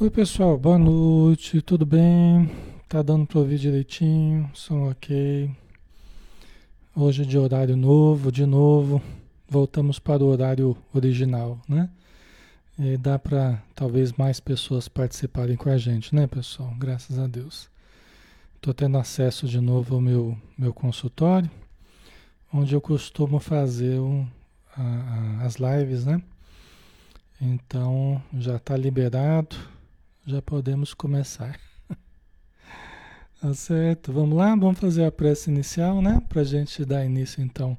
Oi pessoal, boa noite, tudo bem? Tá dando para ouvir direitinho, som ok. Hoje é de horário novo, de novo, voltamos para o horário original, né? E dá para talvez mais pessoas participarem com a gente, né pessoal? Graças a Deus. Estou tendo acesso de novo ao meu, meu consultório, onde eu costumo fazer um, a, a, as lives, né? Então já está liberado, já podemos começar. tá certo? Vamos lá, vamos fazer a prece inicial, né? Para a gente dar início então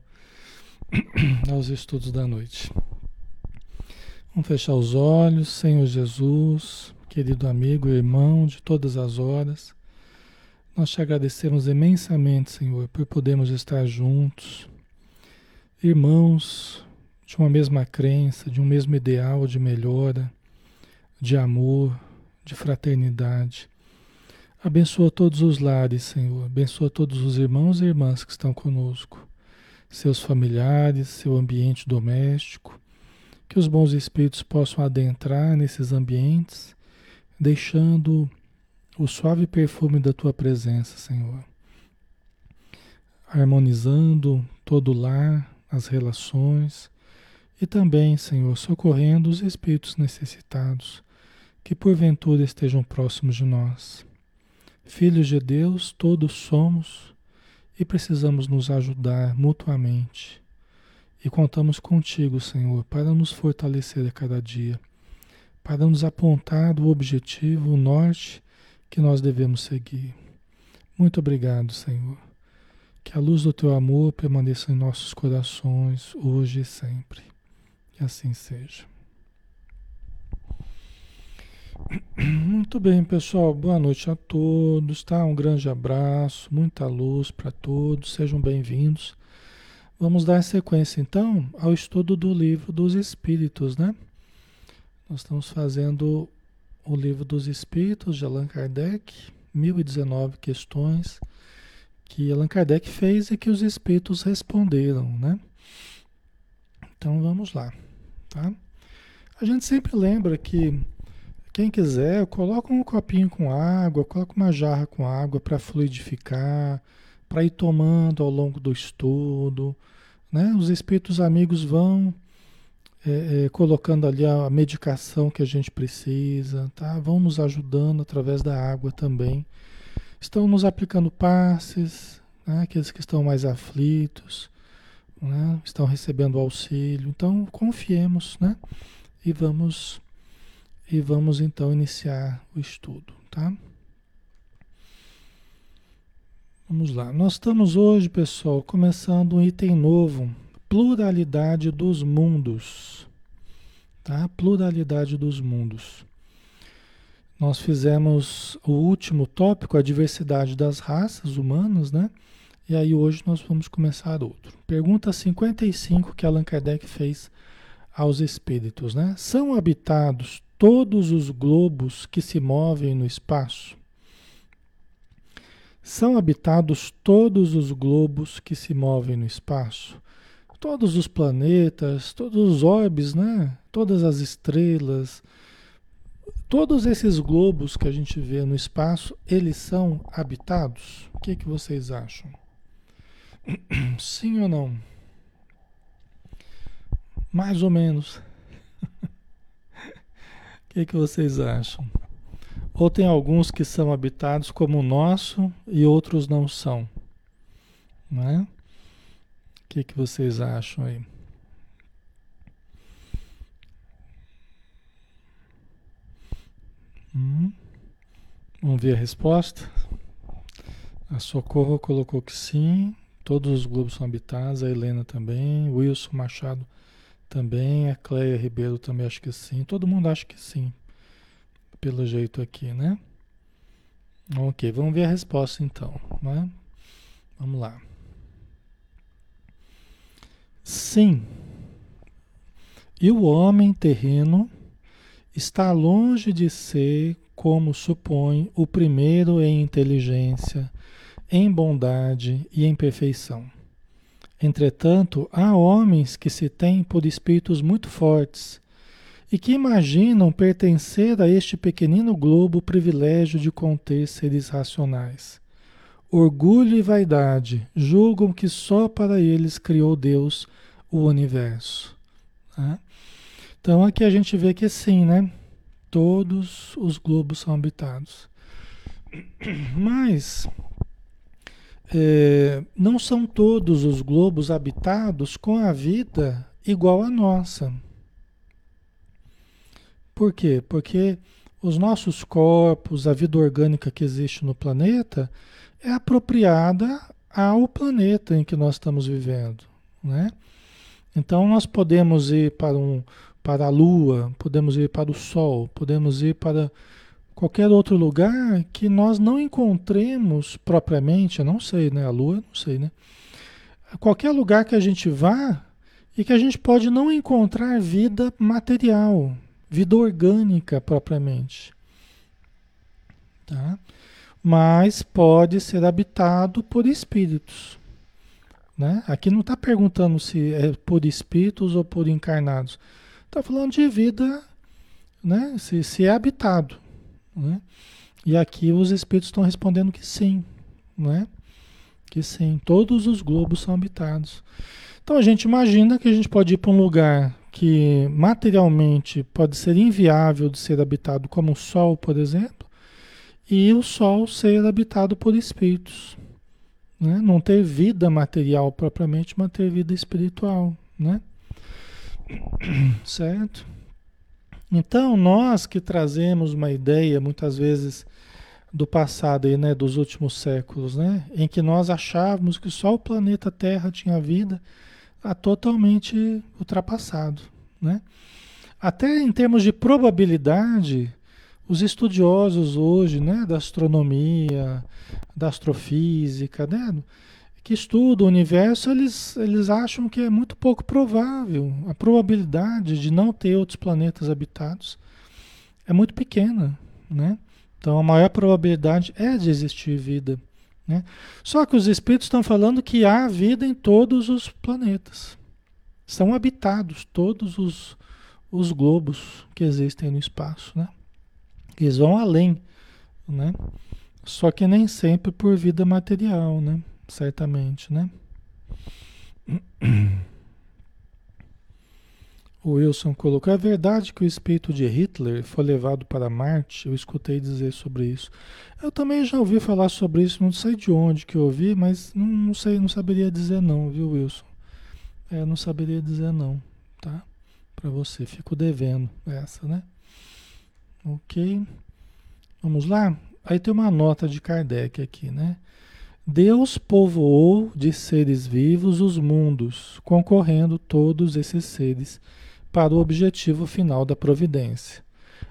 aos estudos da noite. Vamos fechar os olhos, Senhor Jesus, querido amigo e irmão de todas as horas. Nós te agradecemos imensamente, Senhor, por podermos estar juntos, irmãos de uma mesma crença, de um mesmo ideal de melhora, de amor, de fraternidade. Abençoa todos os lares, Senhor. Abençoa todos os irmãos e irmãs que estão conosco, seus familiares, seu ambiente doméstico. Que os bons espíritos possam adentrar nesses ambientes, deixando o suave perfume da tua presença, Senhor. Harmonizando todo o lar, as relações e também, Senhor, socorrendo os espíritos necessitados que porventura estejam próximos de nós. Filhos de Deus, todos somos e precisamos nos ajudar mutuamente. E contamos contigo, Senhor, para nos fortalecer a cada dia, para nos apontar o objetivo, o norte que nós devemos seguir. Muito obrigado, Senhor. Que a luz do teu amor permaneça em nossos corações, hoje e sempre. Que assim seja. Muito bem, pessoal. Boa noite a todos, tá? Um grande abraço, muita luz para todos. Sejam bem-vindos. Vamos dar sequência então ao estudo do livro dos Espíritos, né? Nós estamos fazendo o livro dos Espíritos de Allan Kardec, 1019 questões que Allan Kardec fez e que os Espíritos responderam, né? Então vamos lá, tá? A gente sempre lembra que quem quiser, coloca um copinho com água, coloca uma jarra com água para fluidificar, para ir tomando ao longo do estudo, né? Os espíritos amigos vão é, é, colocando ali a medicação que a gente precisa, tá? Vão nos ajudando através da água também. Estão nos aplicando passes, né? aqueles que estão mais aflitos, né? estão recebendo auxílio. Então confiemos, né? E vamos e vamos então iniciar o estudo, tá? Vamos lá. Nós estamos hoje, pessoal, começando um item novo pluralidade dos mundos. Tá? Pluralidade dos mundos. Nós fizemos o último tópico, a diversidade das raças humanas, né? E aí hoje nós vamos começar outro. Pergunta 55 que Allan Kardec fez aos espíritos, né? São habitados todos os globos que se movem no espaço? São habitados todos os globos que se movem no espaço? todos os planetas, todos os orbes, né? Todas as estrelas, todos esses globos que a gente vê no espaço, eles são habitados? O que, que vocês acham? Sim ou não? Mais ou menos. O que, que vocês acham? Ou tem alguns que são habitados como o nosso e outros não são? Não é? que, que vocês acham aí? Hum? Vamos ver a resposta. A Socorro colocou que sim. Todos os globos são habitados. A Helena também. Wilson Machado também. A Cleia Ribeiro também acho que sim. Todo mundo acha que sim. Pelo jeito aqui, né? Ok, vamos ver a resposta então. Né? Vamos lá. Sim. E o homem terreno está longe de ser, como supõe, o primeiro em inteligência, em bondade e em perfeição. Entretanto, há homens que se têm por espíritos muito fortes e que imaginam pertencer a este pequenino globo o privilégio de conter seres racionais. Orgulho e vaidade julgam que só para eles criou Deus o universo. Né? Então aqui a gente vê que sim, né? Todos os globos são habitados. Mas é, não são todos os globos habitados com a vida igual à nossa. Por quê? Porque os nossos corpos, a vida orgânica que existe no planeta, é apropriada ao planeta em que nós estamos vivendo, né? Então nós podemos ir para, um, para a Lua, podemos ir para o Sol, podemos ir para qualquer outro lugar que nós não encontremos propriamente, não sei, né? A Lua, não sei, né? Qualquer lugar que a gente vá e que a gente pode não encontrar vida material, vida orgânica propriamente. Tá? Mas pode ser habitado por espíritos. Né? Aqui não está perguntando se é por espíritos ou por encarnados. Está falando de vida, né? se, se é habitado. Né? E aqui os espíritos estão respondendo que sim. Né? Que sim, todos os globos são habitados. Então a gente imagina que a gente pode ir para um lugar que materialmente pode ser inviável de ser habitado, como o Sol, por exemplo, e o Sol ser habitado por espíritos. Né? Não ter vida material propriamente, mas ter vida espiritual. Né? Certo? Então, nós que trazemos uma ideia, muitas vezes, do passado e né, dos últimos séculos, né, em que nós achávamos que só o planeta Terra tinha vida, está totalmente ultrapassado. Né? Até em termos de probabilidade, os estudiosos hoje né, da astronomia, da astrofísica, né, que estudam o universo, eles, eles acham que é muito pouco provável. A probabilidade de não ter outros planetas habitados é muito pequena. Né? Então a maior probabilidade é de existir vida. Né? Só que os espíritos estão falando que há vida em todos os planetas. São habitados todos os, os globos que existem no espaço. Né? Eles vão além. Né? Só que nem sempre por vida material, né? Certamente. Né? O Wilson colocou: é verdade que o espírito de Hitler foi levado para Marte? Eu escutei dizer sobre isso. Eu também já ouvi falar sobre isso, não sei de onde que eu ouvi, mas não, não sei, não saberia dizer não, viu, Wilson? É, não saberia dizer não, tá? Para você, fico devendo essa, né? Ok. Vamos lá? Aí tem uma nota de Kardec aqui, né? Deus povoou de seres vivos os mundos, concorrendo todos esses seres para o objetivo final da providência.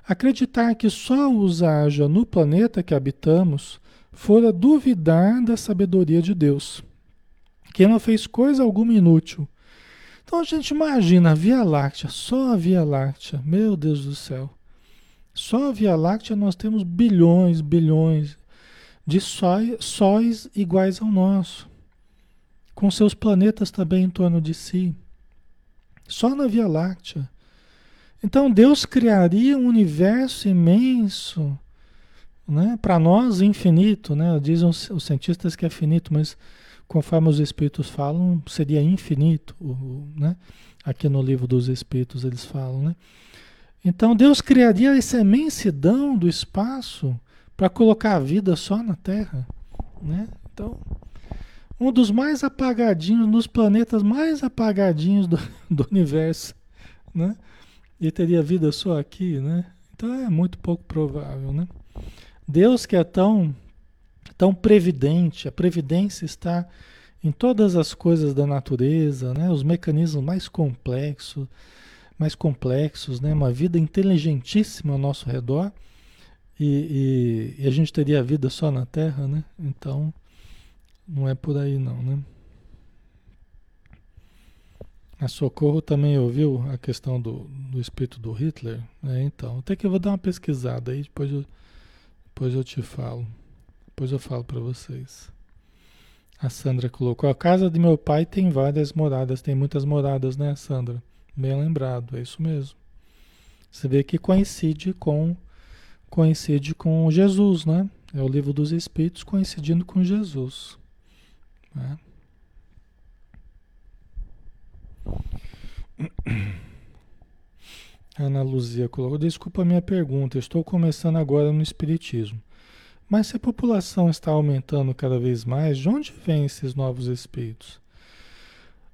Acreditar que só os haja no planeta que habitamos fora duvidar da sabedoria de Deus, que não fez coisa alguma inútil. Então a gente imagina a Via Láctea, só a Via Láctea, meu Deus do céu. Só a Via Láctea nós temos bilhões, bilhões de sóis, iguais ao nosso, com seus planetas também em torno de si. Só na Via Láctea. Então Deus criaria um universo imenso, né? para nós infinito, né? dizem os, os, cientistas que é finito, mas conforme os espíritos falam, seria infinito. Né? Aqui no livro dos espíritos eles falam. Né? Então Deus criaria essa imensidão do espaço para colocar a vida só na Terra. Né? Então, um dos mais apagadinhos, dos planetas mais apagadinhos do, do universo, né? E teria vida só aqui, né? Então é muito pouco provável, né? Deus que é tão, tão previdente, a previdência está em todas as coisas da natureza, né? Os mecanismos mais complexos, mais complexos, né? Uma vida inteligentíssima ao nosso redor e, e, e a gente teria vida só na Terra, né? Então não é por aí não, né? A Socorro também ouviu a questão do, do espírito do Hitler, né? Então, até que eu vou dar uma pesquisada aí, depois eu, depois eu te falo. Depois eu falo para vocês. A Sandra colocou: a casa de meu pai tem várias moradas, tem muitas moradas, né, Sandra? Bem lembrado, é isso mesmo. Você vê que coincide com coincide com Jesus, né? É o livro dos Espíritos coincidindo com Jesus. Né? Ana Luzia colocou: Desculpa a minha pergunta, estou começando agora no Espiritismo. Mas se a população está aumentando cada vez mais, de onde vêm esses novos espíritos?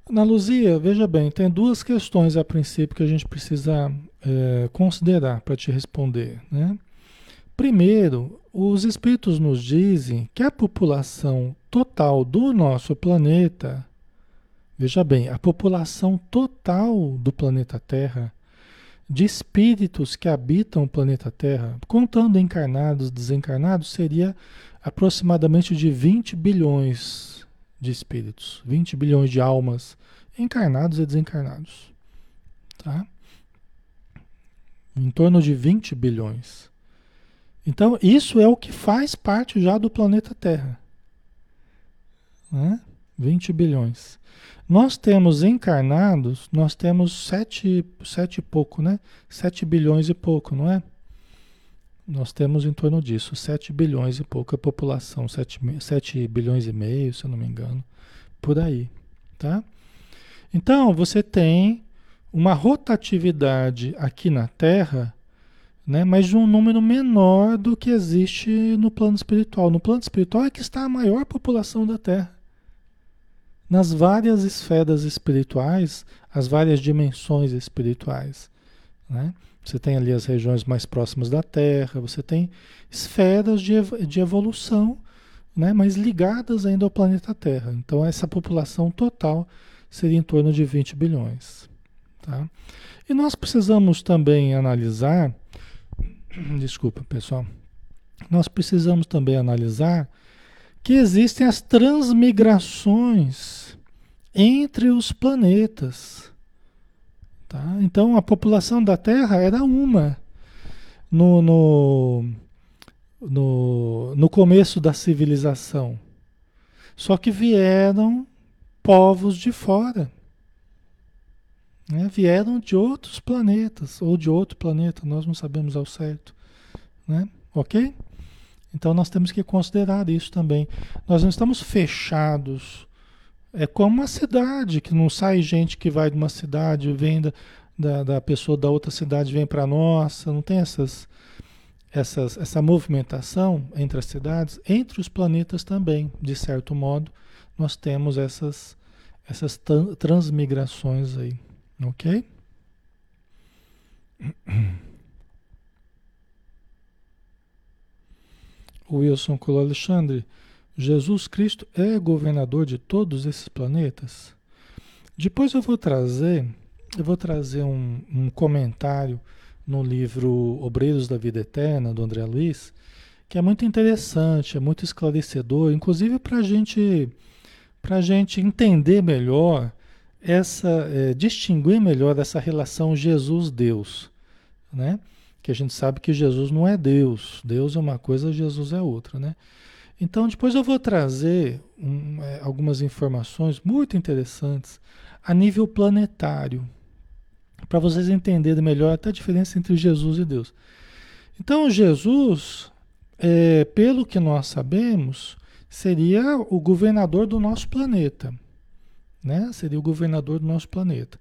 Ana Luzia, veja bem, tem duas questões a princípio que a gente precisa é, considerar para te responder. Né? Primeiro, os espíritos nos dizem que a população total do nosso planeta, veja bem, a população total do planeta Terra, de espíritos que habitam o planeta Terra, contando encarnados, desencarnados, seria aproximadamente de 20 bilhões de espíritos, 20 bilhões de almas encarnados e desencarnados. Tá? Em torno de 20 bilhões. Então, isso é o que faz parte já do planeta Terra. Né? 20 bilhões. Nós temos encarnados, nós temos sete, sete e pouco, né? Sete bilhões e pouco, não é? Nós temos em torno disso, sete bilhões e pouco a população, sete, sete bilhões e meio, se eu não me engano, por aí, tá? Então, você tem uma rotatividade aqui na Terra, né, mas de um número menor do que existe no plano espiritual. No plano espiritual é que está a maior população da Terra nas várias esferas espirituais, as várias dimensões espirituais. Né? Você tem ali as regiões mais próximas da Terra, você tem esferas de, de evolução, né? mas ligadas ainda ao planeta Terra. Então, essa população total seria em torno de 20 bilhões. Tá? E nós precisamos também analisar, desculpa pessoal, nós precisamos também analisar que existem as transmigrações entre os planetas. Tá? Então a população da Terra era uma no, no, no, no começo da civilização. Só que vieram povos de fora. Né? Vieram de outros planetas, ou de outro planeta, nós não sabemos ao certo. Né? Ok? Então nós temos que considerar isso também. Nós não estamos fechados. É como uma cidade, que não sai gente que vai de uma cidade, vem da, da, da pessoa da outra cidade, vem para nossa, não tem essas, essas, essa movimentação entre as cidades, entre os planetas também, de certo modo, nós temos essas, essas transmigrações aí, ok? O Wilson colou Alexandre, Jesus Cristo é governador de todos esses planetas? Depois eu vou trazer, eu vou trazer um, um comentário no livro Obreiros da Vida Eterna, do André Luiz, que é muito interessante, é muito esclarecedor, inclusive para gente, a gente entender melhor essa, é, distinguir melhor essa relação Jesus-Deus, né? que a gente sabe que Jesus não é Deus. Deus é uma coisa, Jesus é outra, né? Então, depois eu vou trazer um, é, algumas informações muito interessantes a nível planetário, para vocês entenderem melhor até a diferença entre Jesus e Deus. Então, Jesus, é, pelo que nós sabemos, seria o governador do nosso planeta, né? Seria o governador do nosso planeta.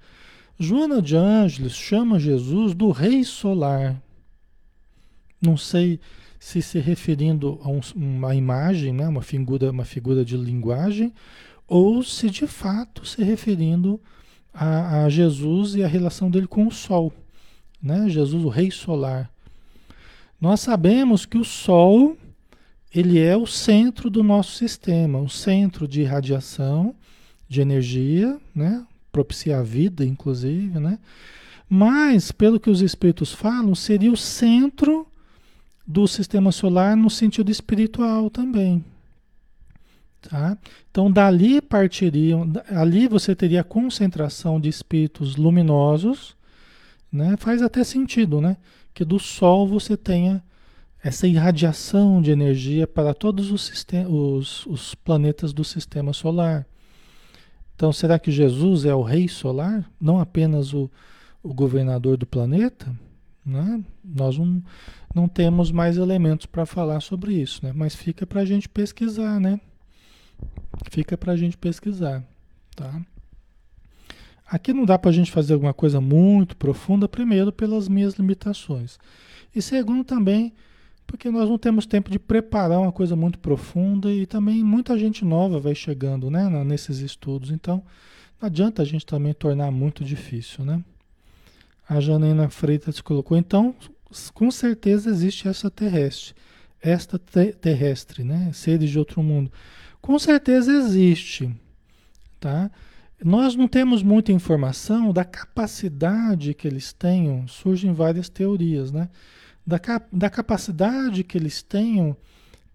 Joana de Ângeles chama Jesus do Rei Solar. Não sei se se referindo a um, uma imagem, né, uma, figura, uma figura de linguagem, ou se de fato se referindo a, a Jesus e a relação dele com o Sol. Né? Jesus, o Rei Solar. Nós sabemos que o Sol ele é o centro do nosso sistema, o centro de radiação, de energia, né? propicia a vida, inclusive, né? Mas, pelo que os espíritos falam, seria o centro do sistema solar no sentido espiritual também. Tá? Então, dali partiriam, ali você teria concentração de espíritos luminosos, né? faz até sentido, né? Que do Sol você tenha essa irradiação de energia para todos os, os, os planetas do sistema solar. Então, será que Jesus é o rei solar? Não apenas o, o governador do planeta? Né? Nós não, não temos mais elementos para falar sobre isso, né? mas fica para a gente pesquisar, né? Fica para a gente pesquisar, tá? Aqui não dá para a gente fazer alguma coisa muito profunda, primeiro pelas minhas limitações. E segundo também, porque nós não temos tempo de preparar uma coisa muito profunda e também muita gente nova vai chegando né, nesses estudos. Então, não adianta a gente também tornar muito difícil, né? A Janaína Freitas colocou, então, com certeza existe essa terrestre, esta te terrestre, né? Seres de outro mundo. Com certeza existe, tá? Nós não temos muita informação da capacidade que eles tenham, surgem várias teorias, né? Da, da capacidade que eles tenham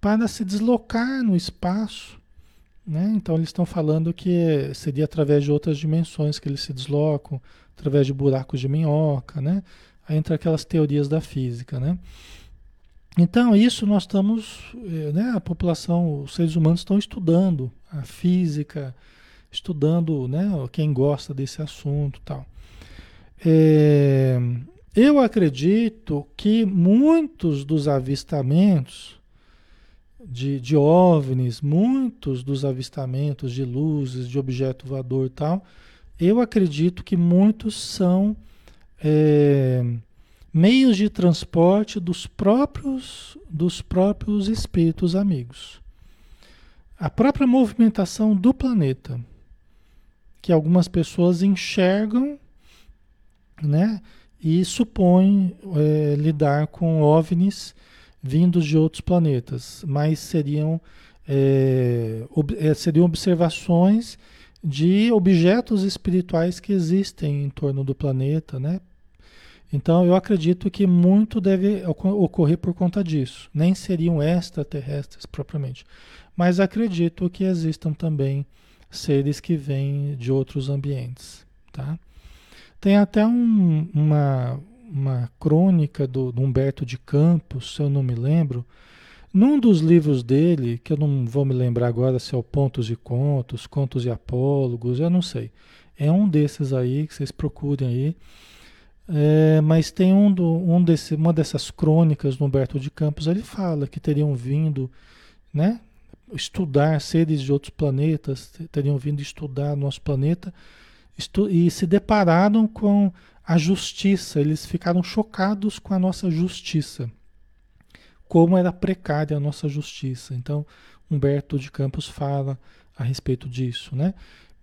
para se deslocar no espaço, né? Então eles estão falando que seria através de outras dimensões que eles se deslocam, através de buracos de minhoca, né? Aquelas teorias da física, né? Então isso nós estamos, eh, né? A população, os seres humanos estão estudando a física, estudando, né? Quem gosta desse assunto tal. É, eu acredito que muitos dos avistamentos de, de OVNIs, muitos dos avistamentos de luzes, de objeto voador e tal, eu acredito que muitos são é, meios de transporte dos próprios, dos próprios espíritos amigos. A própria movimentação do planeta que algumas pessoas enxergam, né? E supõem é, lidar com OVNIs vindos de outros planetas, mas seriam, é, ob, é, seriam observações de objetos espirituais que existem em torno do planeta, né? Então eu acredito que muito deve ocorrer por conta disso. Nem seriam extraterrestres propriamente, mas acredito que existam também seres que vêm de outros ambientes, tá? Tem até um, uma, uma crônica do, do, Humberto de Campos, se eu não me lembro, num dos livros dele, que eu não vou me lembrar agora se é o Pontos e Contos, Contos e Apólogos, eu não sei. É um desses aí que vocês procurem aí. É, mas tem um, do, um desse, uma dessas crônicas do Humberto de Campos, ele fala que teriam vindo, né, estudar seres de outros planetas, teriam vindo estudar nosso planeta e se depararam com a justiça, eles ficaram chocados com a nossa justiça, como era precária a nossa justiça. Então, Humberto de Campos fala a respeito disso, né?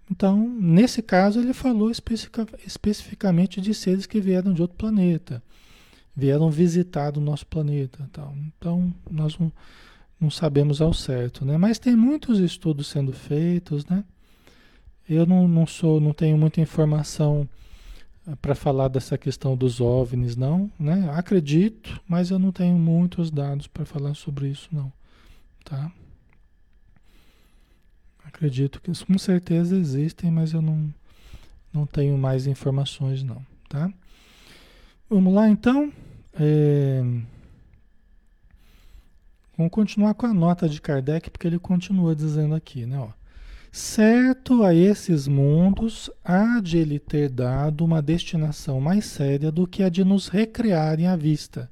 Então, nesse caso, ele falou especific especificamente de seres que vieram de outro planeta, vieram visitar o nosso planeta. Tal. Então, nós não não sabemos ao certo, né? Mas tem muitos estudos sendo feitos, né? Eu não, não sou, não tenho muita informação eh, para falar dessa questão dos OVNIs, não, né? Acredito, mas eu não tenho muitos dados para falar sobre isso, não, tá? Acredito que com certeza existem, mas eu não, não tenho mais informações, não, tá? Vamos lá, então. É... Vamos continuar com a nota de Kardec, porque ele continua dizendo aqui, né? Ó, certo a esses mundos há de ele ter dado uma destinação mais séria do que a de nos recriarem à vista.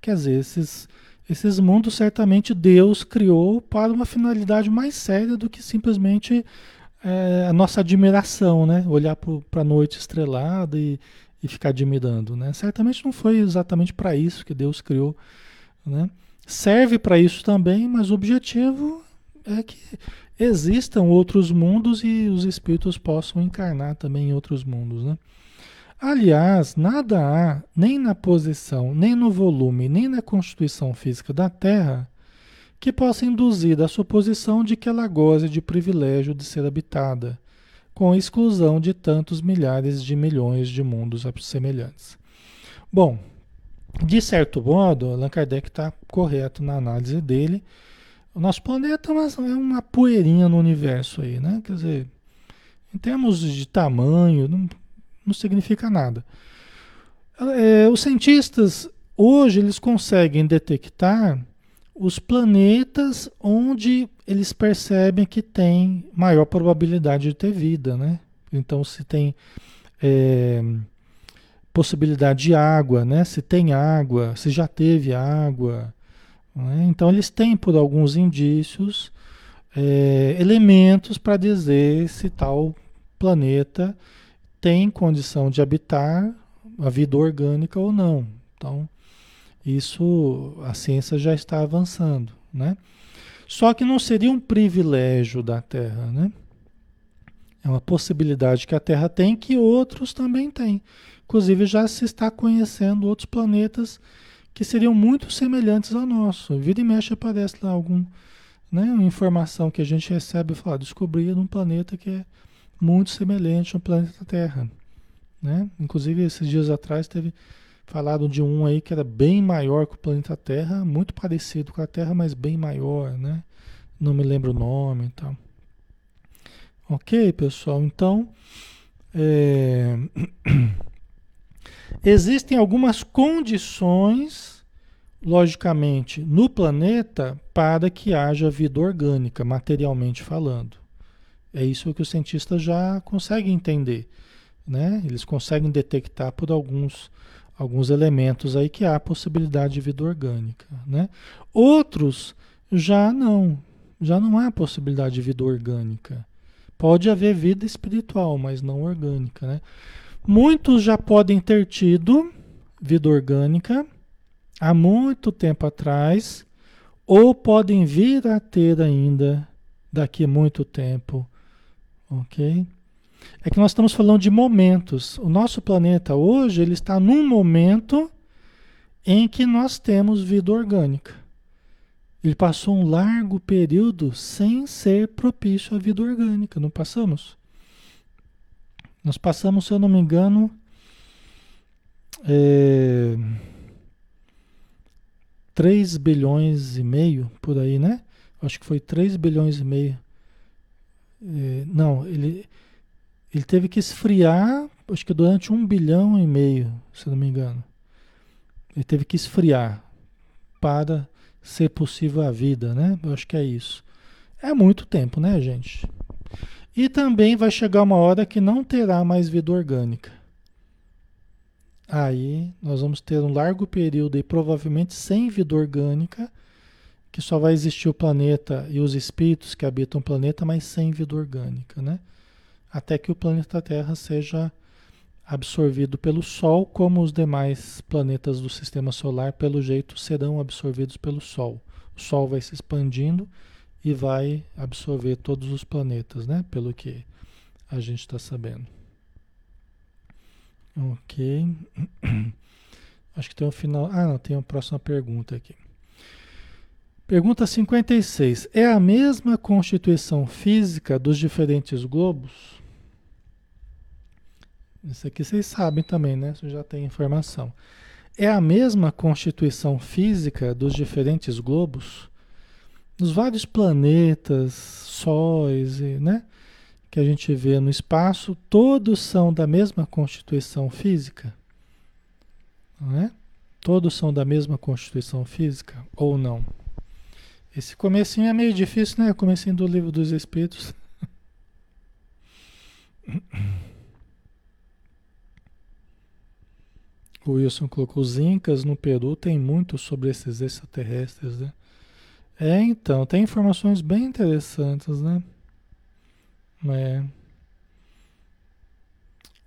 Quer dizer, esses, esses mundos certamente Deus criou para uma finalidade mais séria do que simplesmente é, a nossa admiração, né? Olhar para a noite estrelada e, e ficar admirando, né? Certamente não foi exatamente para isso que Deus criou, né? serve para isso também, mas o objetivo é que existam outros mundos e os espíritos possam encarnar também em outros mundos, né? Aliás, nada há, nem na posição, nem no volume, nem na constituição física da Terra, que possa induzir a suposição de que ela goze de privilégio de ser habitada, com exclusão de tantos milhares de milhões de mundos semelhantes. Bom, de certo modo, Allan Kardec está correto na análise dele. O nosso planeta é uma poeirinha no universo aí, né? Quer dizer, em termos de tamanho, não, não significa nada. É, os cientistas hoje eles conseguem detectar os planetas onde eles percebem que tem maior probabilidade de ter vida, né? Então se tem é, possibilidade de água, né? Se tem água, se já teve água. Né? Então eles têm por alguns indícios é, elementos para dizer se tal planeta tem condição de habitar a vida orgânica ou não. Então isso a ciência já está avançando, né? Só que não seria um privilégio da Terra, né? É uma possibilidade que a Terra tem que outros também têm. Inclusive já se está conhecendo outros planetas que seriam muito semelhantes ao nosso. Vira e mexe aparece lá algum, né, informação que a gente recebe e fala, descobri um planeta que é muito semelhante ao planeta Terra. Né? Inclusive esses dias atrás teve falado de um aí que era bem maior que o planeta Terra, muito parecido com a Terra, mas bem maior, né? Não me lembro o nome e tal. Ok, pessoal? Então, é... existem algumas condições, logicamente, no planeta para que haja vida orgânica, materialmente falando. É isso que os cientistas já conseguem entender. Né? Eles conseguem detectar por alguns, alguns elementos aí que há possibilidade de vida orgânica. Né? Outros já não, já não há possibilidade de vida orgânica. Pode haver vida espiritual, mas não orgânica, né? Muitos já podem ter tido vida orgânica há muito tempo atrás, ou podem vir a ter ainda daqui a muito tempo, ok? É que nós estamos falando de momentos. O nosso planeta hoje ele está num momento em que nós temos vida orgânica. Ele passou um largo período sem ser propício à vida orgânica, não passamos? Nós passamos, se eu não me engano, é, 3 bilhões e meio por aí, né? Acho que foi 3 bilhões e meio. É, não, ele, ele teve que esfriar, acho que durante um bilhão e meio, se não me engano. Ele teve que esfriar para ser possível a vida, né? Eu acho que é isso. É muito tempo, né, gente? E também vai chegar uma hora que não terá mais vida orgânica. Aí nós vamos ter um largo período e provavelmente sem vida orgânica, que só vai existir o planeta e os espíritos que habitam o planeta, mas sem vida orgânica, né? Até que o planeta Terra seja absorvido pelo Sol, como os demais planetas do sistema solar, pelo jeito, serão absorvidos pelo Sol. O Sol vai se expandindo e vai absorver todos os planetas, né? Pelo que a gente está sabendo. Ok. Acho que tem um final. Ah, não, tem uma próxima pergunta aqui. Pergunta 56. É a mesma constituição física dos diferentes globos? Isso aqui vocês sabem também, né? Você já tem informação. É a mesma constituição física dos diferentes globos? Dos vários planetas, sóis, né? Que a gente vê no espaço, todos são da mesma constituição física? Não é? Todos são da mesma constituição física ou não? Esse comecinho é meio difícil, né? Comecinho do livro dos Espíritos. O Wilson colocou os Incas no Peru tem muito sobre esses extraterrestres, né? É, então, tem informações bem interessantes, né? É.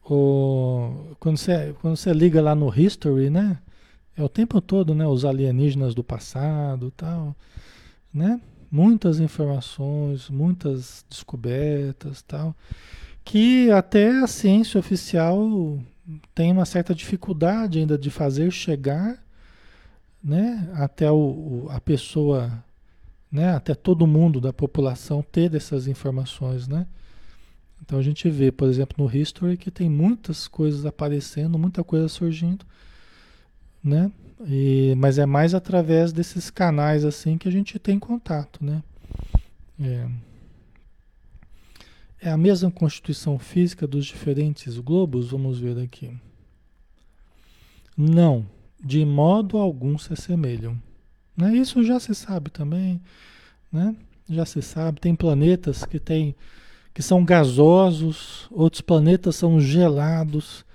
O, quando, você, quando você liga lá no History, né? É o tempo todo, né? Os alienígenas do passado tal, né? Muitas informações, muitas descobertas tal, que até a ciência oficial tem uma certa dificuldade ainda de fazer chegar né, até o, o, a pessoa, né, até todo mundo da população ter essas informações, né? Então a gente vê, por exemplo, no History que tem muitas coisas aparecendo, muita coisa surgindo, né? E, mas é mais através desses canais assim que a gente tem contato, né? É. É a mesma constituição física dos diferentes globos? Vamos ver aqui. Não, de modo algum se assemelham. Né? Isso já se sabe também, né? Já se sabe. Tem planetas que tem, que são gasosos, outros planetas são gelados.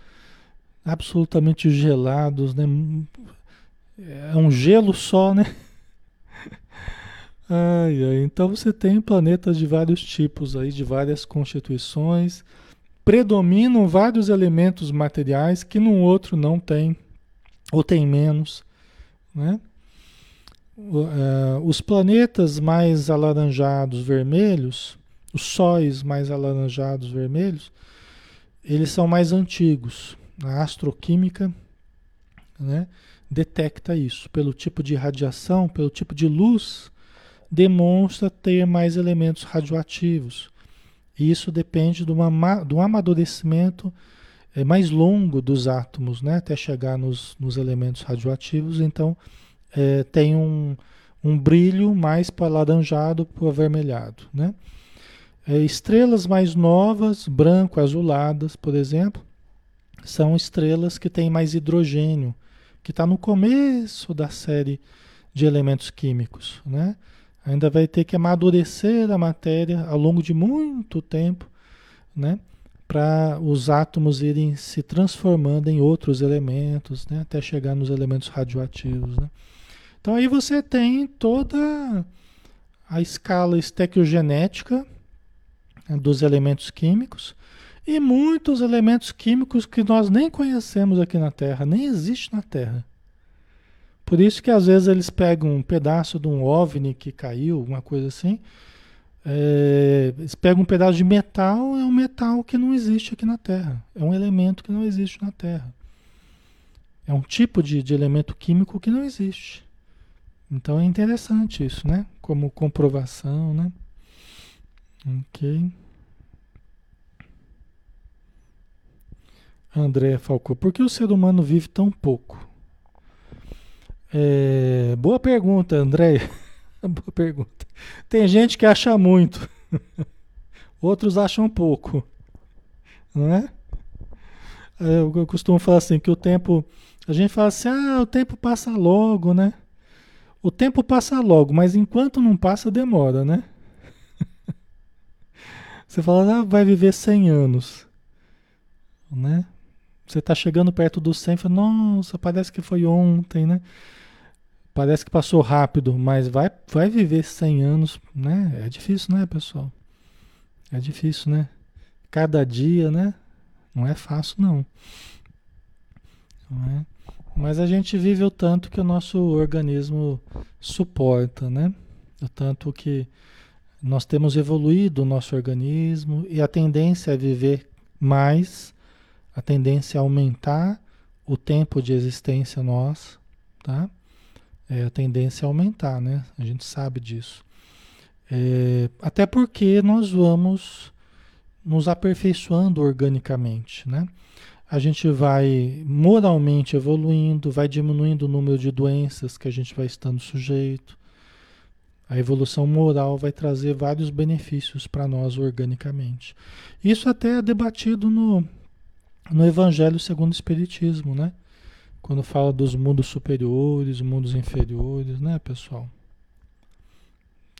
absolutamente gelados, né? É um gelo só, né? Ai, ai. Então você tem planetas de vários tipos aí, de várias constituições. Predominam vários elementos materiais que num outro não tem, ou tem menos, né? Uh, os planetas mais alaranjados vermelhos, os sóis mais alaranjados vermelhos, eles são mais antigos. A astroquímica né, detecta isso pelo tipo de radiação, pelo tipo de luz, demonstra ter mais elementos radioativos. E isso depende do, uma, do amadurecimento é, mais longo dos átomos, né, até chegar nos, nos elementos radioativos. Então, é, tem um, um brilho mais para laranjado para avermelhado. Né? É, estrelas mais novas, branco-azuladas, por exemplo, são estrelas que têm mais hidrogênio, que está no começo da série de elementos químicos. Né? Ainda vai ter que amadurecer a matéria ao longo de muito tempo, né? para os átomos irem se transformando em outros elementos, né? até chegar nos elementos radioativos. Né? Então aí você tem toda a escala estequiogenética né, dos elementos químicos e muitos elementos químicos que nós nem conhecemos aqui na Terra, nem existe na Terra. Por isso que às vezes eles pegam um pedaço de um OVNI que caiu, alguma coisa assim, é, eles pegam um pedaço de metal, é um metal que não existe aqui na Terra, é um elemento que não existe na Terra. É um tipo de, de elemento químico que não existe. Então é interessante isso, né? Como comprovação, né? Ok. André Falcão, por que o ser humano vive tão pouco? É, boa pergunta, André. boa pergunta. Tem gente que acha muito, outros acham pouco, não é? é? Eu costumo falar assim que o tempo, a gente fala assim, ah, o tempo passa logo, né? O tempo passa logo, mas enquanto não passa, demora, né? Você fala, ah, vai viver 100 anos, né? Você está chegando perto dos 100, fala, nossa, parece que foi ontem, né? Parece que passou rápido, mas vai, vai viver 100 anos, né? É difícil, né, pessoal? É difícil, né? Cada dia, né? Não é fácil, não. Não é? Mas a gente vive o tanto que o nosso organismo suporta, né? O tanto que nós temos evoluído o nosso organismo e a tendência é viver mais, a tendência é aumentar o tempo de existência nossa, tá? É, a tendência é aumentar, né? A gente sabe disso. É, até porque nós vamos nos aperfeiçoando organicamente, né? A gente vai moralmente evoluindo, vai diminuindo o número de doenças que a gente vai estando sujeito. A evolução moral vai trazer vários benefícios para nós organicamente. Isso até é debatido no, no Evangelho segundo o Espiritismo, né? Quando fala dos mundos superiores, mundos inferiores, né, pessoal?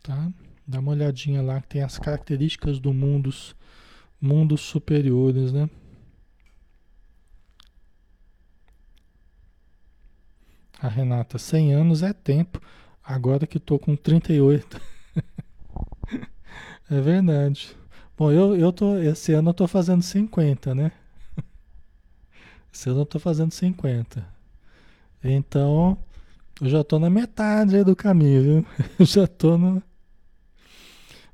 Tá? Dá uma olhadinha lá que tem as características do mundos, mundos superiores, né? A Renata, 100 anos é tempo. Agora que estou com 38. é verdade. Bom, eu, eu tô, esse ano eu estou fazendo 50, né? Esse ano eu estou fazendo 50. Então, eu já estou na metade do caminho, viu? Eu já estou no.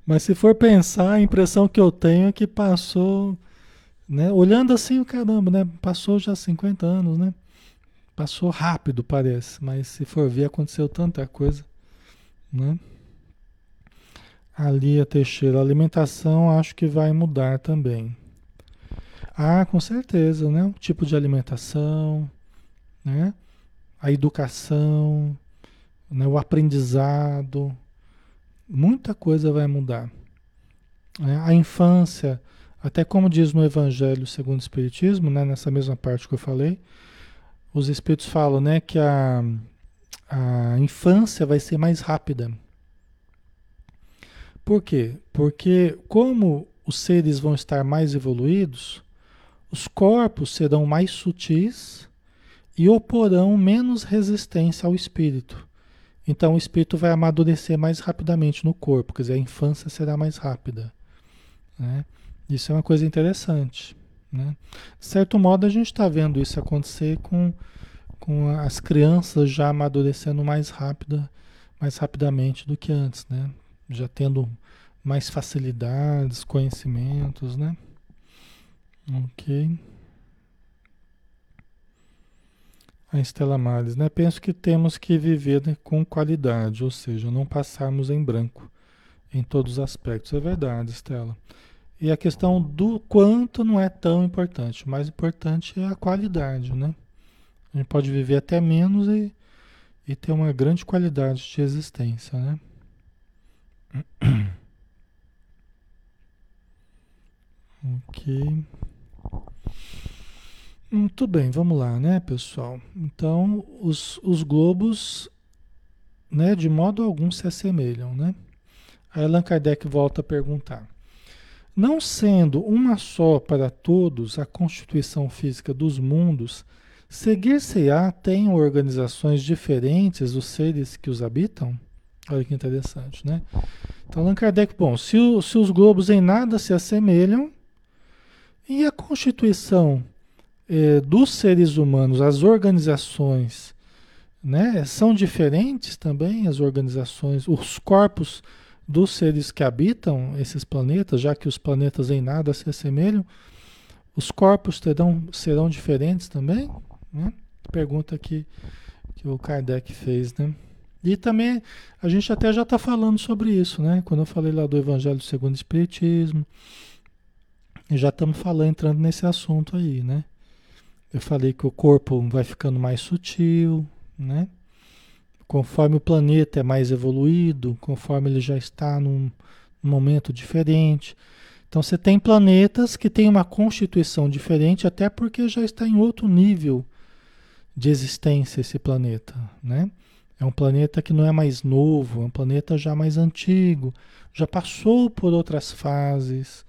Mas se for pensar, a impressão que eu tenho é que passou, né? Olhando assim, o caramba, né? Passou já 50 anos, né? Passou rápido, parece, mas se for ver, aconteceu tanta coisa, né? Ali a Teixeira, a alimentação acho que vai mudar também. Ah, com certeza, né? O tipo de alimentação, né? A educação, né? o aprendizado, muita coisa vai mudar. Né? A infância, até como diz no Evangelho segundo o Espiritismo, né? nessa mesma parte que eu falei, os espíritos falam, né, que a, a infância vai ser mais rápida. Por quê? Porque como os seres vão estar mais evoluídos, os corpos serão mais sutis e oporão menos resistência ao espírito. Então o espírito vai amadurecer mais rapidamente no corpo, quer dizer, a infância será mais rápida. Né? Isso é uma coisa interessante. Né? De certo modo, a gente está vendo isso acontecer com, com as crianças já amadurecendo mais rápida, mais rapidamente do que antes, né? já tendo mais facilidades, conhecimentos, né? Ok. A Estela Mares, né? Penso que temos que viver né, com qualidade, ou seja, não passarmos em branco em todos os aspectos. É verdade, Estela. E a questão do quanto não é tão importante. O mais importante é a qualidade, né? A gente pode viver até menos e, e ter uma grande qualidade de existência, né? Ok. Muito bem, vamos lá, né, pessoal? Então, os, os globos, né, de modo algum se assemelham, né? Aí Allan Kardec volta a perguntar. Não sendo uma só para todos a constituição física dos mundos, seguir-se-á tem organizações diferentes os seres que os habitam? Olha que interessante, né? Então, Allan Kardec, bom, se, o, se os globos em nada se assemelham, e a constituição é, dos seres humanos, as organizações, né, são diferentes também, as organizações, os corpos dos seres que habitam esses planetas, já que os planetas em nada se assemelham, os corpos terão, serão diferentes também? Né? Pergunta que, que o Kardec fez, né? E também a gente até já está falando sobre isso, né? Quando eu falei lá do Evangelho segundo o Espiritismo, já estamos falando, entrando nesse assunto aí, né? Eu falei que o corpo vai ficando mais sutil, né? Conforme o planeta é mais evoluído, conforme ele já está num, momento diferente. Então você tem planetas que têm uma constituição diferente, até porque já está em outro nível de existência esse planeta, né? É um planeta que não é mais novo, é um planeta já mais antigo, já passou por outras fases,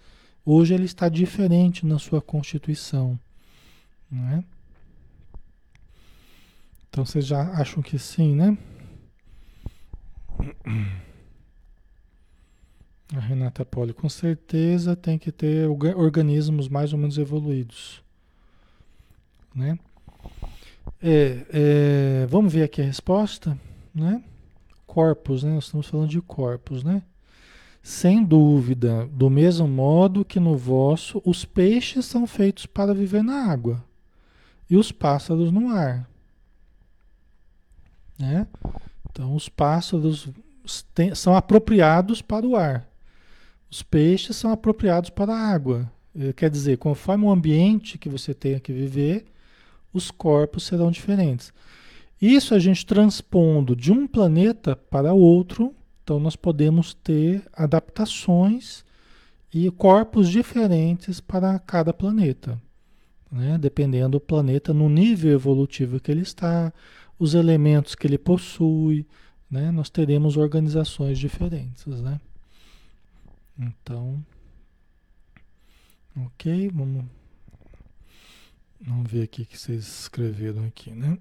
Hoje ele está diferente na sua constituição. Não é? Então vocês já acham que sim, né? A Renata Poli, com certeza tem que ter organismos mais ou menos evoluídos. Né? É, é, vamos ver aqui a resposta, né? Corpos, né? Nós estamos falando de corpos, né? Sem dúvida, do mesmo modo que no vosso, os peixes são feitos para viver na água e os pássaros no ar. Né? Então, os pássaros são apropriados para o ar, os peixes são apropriados para a água. Eh, quer dizer, conforme o ambiente que você tenha que viver, os corpos serão diferentes. Isso a gente transpondo de um planeta para outro então, nós podemos ter adaptações e corpos diferentes para cada planeta, né? dependendo do planeta no nível evolutivo que ele está, os elementos que ele possui, né? nós teremos organizações diferentes. Né? Então, ok, vamos, vamos ver aqui o que vocês escreveram aqui, né?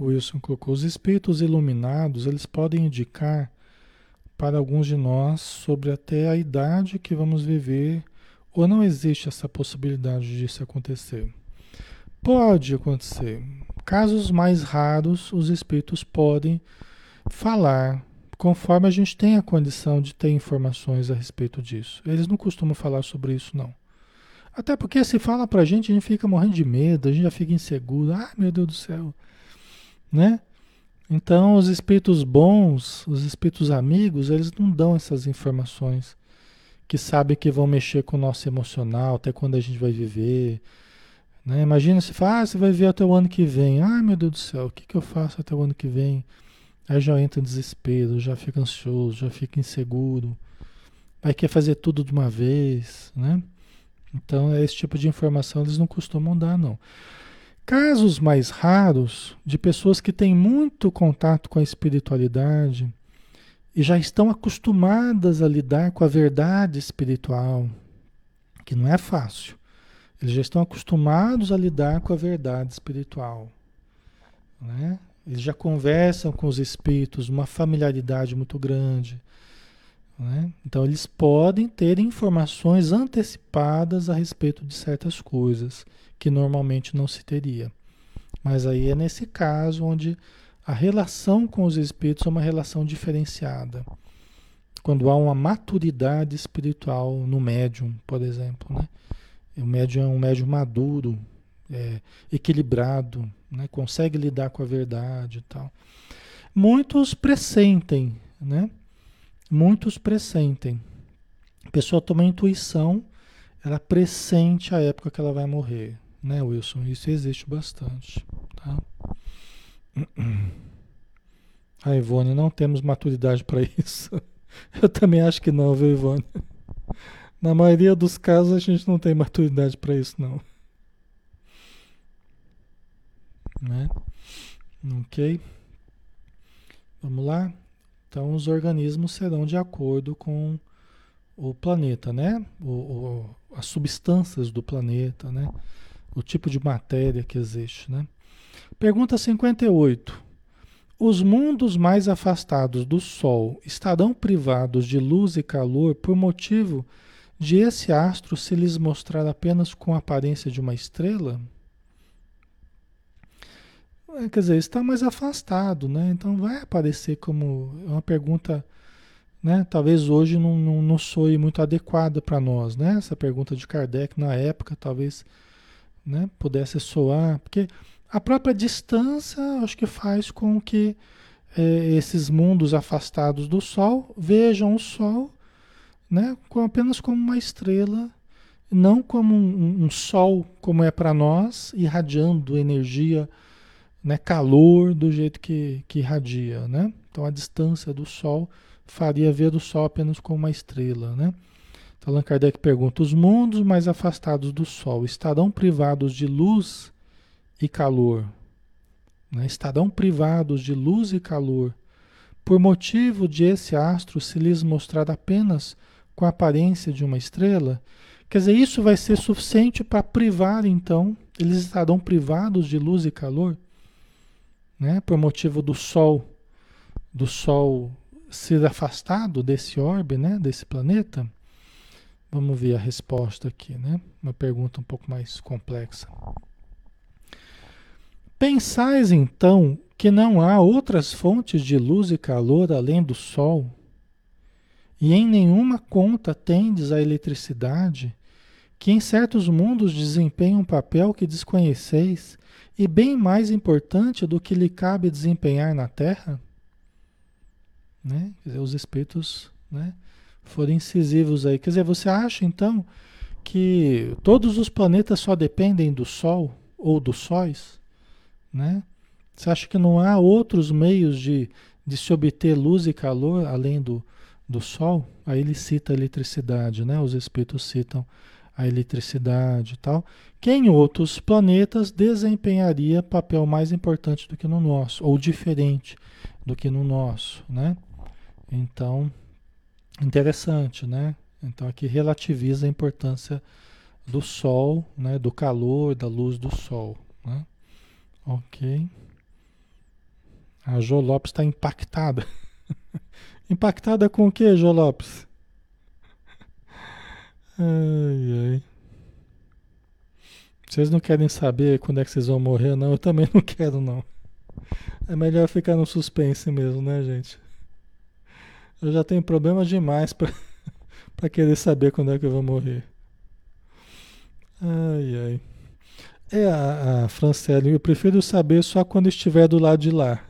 O Wilson colocou, os espíritos iluminados, eles podem indicar para alguns de nós sobre até a idade que vamos viver, ou não existe essa possibilidade disso acontecer? Pode acontecer. Casos mais raros, os espíritos podem falar, conforme a gente tem a condição de ter informações a respeito disso. Eles não costumam falar sobre isso, não. Até porque se fala pra gente, a gente fica morrendo de medo, a gente já fica inseguro. Ah, meu Deus do céu né? Então, os espíritos bons, os espíritos amigos, eles não dão essas informações que sabem que vão mexer com o nosso emocional, até quando a gente vai viver. Né? Imagina se fala, ah, você vai ver até o ano que vem. Ai, meu Deus do céu, o que, que eu faço até o ano que vem? Aí já entra em desespero, já fica ansioso, já fica inseguro. Vai querer fazer tudo de uma vez, né? Então, esse tipo de informação eles não costumam dar, não. Casos mais raros de pessoas que têm muito contato com a espiritualidade e já estão acostumadas a lidar com a verdade espiritual, Que não é fácil. Eles já estão acostumados a lidar com a verdade espiritual. Né? Eles já conversam com os espíritos, uma familiaridade muito grande. Né? Então, eles podem ter informações antecipadas a respeito de certas coisas que normalmente não se teria. Mas aí é nesse caso onde a relação com os espíritos é uma relação diferenciada. Quando há uma maturidade espiritual no médium, por exemplo. Né? O médium é um médium maduro, é, equilibrado, né? consegue lidar com a verdade e tal. Muitos pressentem, né? Muitos pressentem. A pessoa toma intuição, ela pressente a época que ela vai morrer, né, Wilson? Isso existe bastante, tá? A Ivone, não temos maturidade para isso. Eu também acho que não, viu, Ivone? Na maioria dos casos a gente não tem maturidade para isso, não. Né? Ok? Vamos lá? Então, os organismos serão de acordo com o planeta, né? O, o, as substâncias do planeta, né? O tipo de matéria que existe, né? Pergunta 58. Os mundos mais afastados do Sol estarão privados de luz e calor por motivo esse astro se lhes mostrar apenas com a aparência de uma estrela? É, quer dizer, está mais afastado, né? Então vai aparecer como é uma pergunta, né? Talvez hoje não, não, não soe muito adequada para nós, né? Essa pergunta de Kardec na época talvez né, pudesse soar, porque a própria distância acho que faz com que é, esses mundos afastados do Sol vejam o Sol né, com, apenas como uma estrela, não como um, um Sol como é para nós, irradiando energia né, calor do jeito que, que irradia, né? Então a distância do Sol faria ver o Sol apenas como uma estrela, né? Então Allan Kardec pergunta: os mundos mais afastados do Sol estarão privados de luz e calor? Né? Estarão privados de luz e calor por motivo de esse astro se lhes mostrar apenas com a aparência de uma estrela? Quer dizer, isso vai ser suficiente para privar, então, eles estarão privados de luz e calor? né, por motivo do Sol, do Sol ser afastado desse orbe, né, desse planeta? Vamos ver a resposta aqui, né? Uma pergunta um pouco mais complexa. Pensais então que não há outras fontes de luz e calor além do Sol? E em nenhuma conta tendes a eletricidade, que em certos mundos desempenha um papel que desconheceis e bem mais importante do que lhe cabe desempenhar na Terra, né? Quer dizer, os espíritos, né? Foram incisivos aí. Quer dizer, você acha então que todos os planetas só dependem do Sol ou dos sóis, né? Você acha que não há outros meios de, de se obter luz e calor além do, do Sol? Aí ele cita a eletricidade, né? Os espíritos citam a eletricidade e tal, que em outros planetas desempenharia papel mais importante do que no nosso, ou diferente do que no nosso, né? Então, interessante, né? Então aqui relativiza a importância do Sol, né? Do calor, da luz do Sol, né? Ok. A Jo Lopes está impactada. impactada com o que, Jo Lopes? Ai, ai. Vocês não querem saber quando é que vocês vão morrer, não? Eu também não quero, não. É melhor ficar no suspense mesmo, né, gente? Eu já tenho problemas demais para querer saber quando é que eu vou morrer. Ai, ai. É, a, a eu prefiro saber só quando estiver do lado de lá.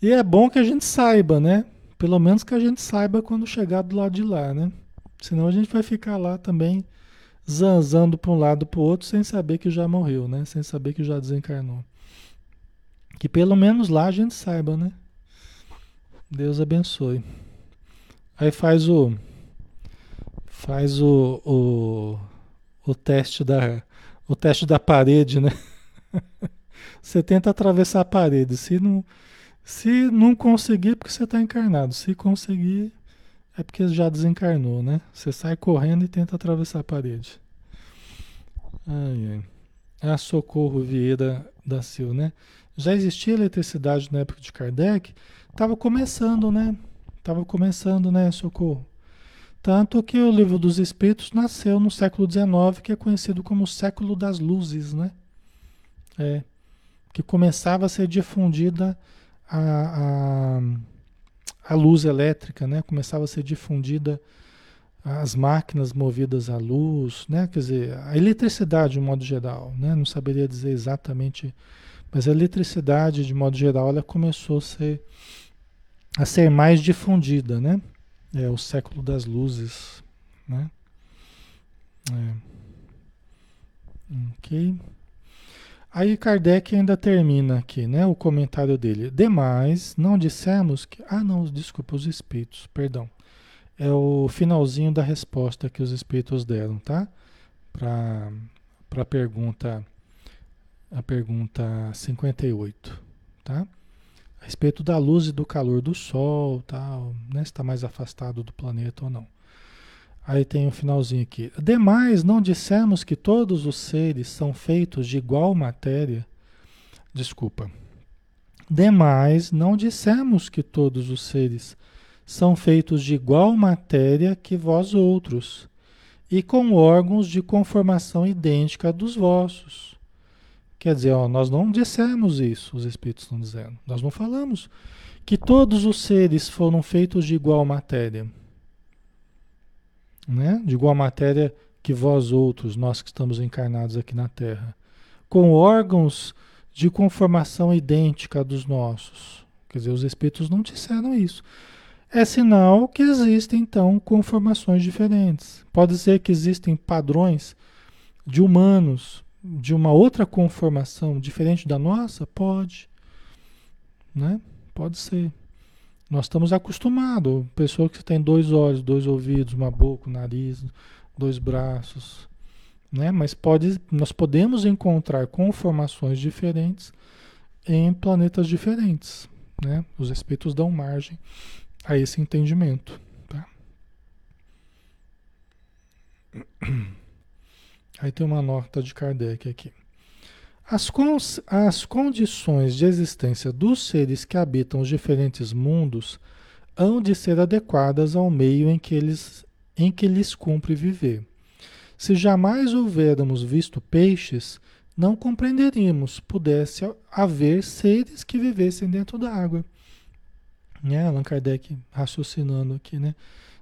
E é bom que a gente saiba, né? Pelo menos que a gente saiba quando chegar do lado de lá, né? Senão a gente vai ficar lá também zanzando para um lado para o outro sem saber que já morreu, né? Sem saber que já desencarnou. Que pelo menos lá a gente saiba, né? Deus abençoe. Aí faz o faz o, o, o teste da o teste da parede, né? Você tenta atravessar a parede. Se não, se não conseguir, porque você está encarnado. Se conseguir, É porque já desencarnou, né? Você sai correndo e tenta atravessar a parede. Ai, ai. Ah, Socorro Vieira da Silva, né? Já existia eletricidade na época de Kardec? Estava começando, né? Estava começando, né, Socorro? Tanto que o livro dos Espíritos nasceu no século XIX, que é conhecido como o século das luzes, né? É, que começava a ser difundida a, a, a luz elétrica, né? Começava a ser difundida as máquinas movidas à luz, né? Quer dizer, a eletricidade de modo geral, né? Não saberia dizer exatamente, mas a eletricidade de modo geral ela começou a ser a ser mais difundida, né? É o século das luzes, né? É. Ok. Aí Kardec ainda termina aqui, né? O comentário dele. Demais, não dissemos que. Ah, não, desculpa, os espíritos, perdão. É o finalzinho da resposta que os espíritos deram, tá? Para a pergunta, a pergunta 58, tá? a respeito da luz e do calor do Sol, tal, né? Se está mais afastado do planeta ou não. Aí tem um finalzinho aqui. Demais, não dissemos que todos os seres são feitos de igual matéria? Desculpa. Demais, não dissemos que todos os seres são feitos de igual matéria que vós outros, e com órgãos de conformação idêntica dos vossos. Quer dizer, ó, nós não dissemos isso, os Espíritos estão dizendo. Nós não falamos que todos os seres foram feitos de igual matéria. Né? De igual matéria que vós outros, nós que estamos encarnados aqui na Terra. Com órgãos de conformação idêntica dos nossos. Quer dizer, os Espíritos não disseram isso. É sinal que existem, então, conformações diferentes. Pode ser que existem padrões de humanos de uma outra conformação diferente da nossa? Pode. Né? Pode ser. Nós estamos acostumados. Pessoa que tem dois olhos, dois ouvidos, uma boca, um nariz, dois braços. Né? Mas pode, nós podemos encontrar conformações diferentes em planetas diferentes. Né? Os espíritos dão margem a esse entendimento. Tá? Aí tem uma nota de Kardec aqui. As, as condições de existência dos seres que habitam os diferentes mundos hão de ser adequadas ao meio em que, eles, em que lhes cumpre viver. Se jamais houvéssemos visto peixes, não compreenderíamos pudesse haver seres que vivessem dentro da água. Né? Allan Kardec raciocinando aqui, né?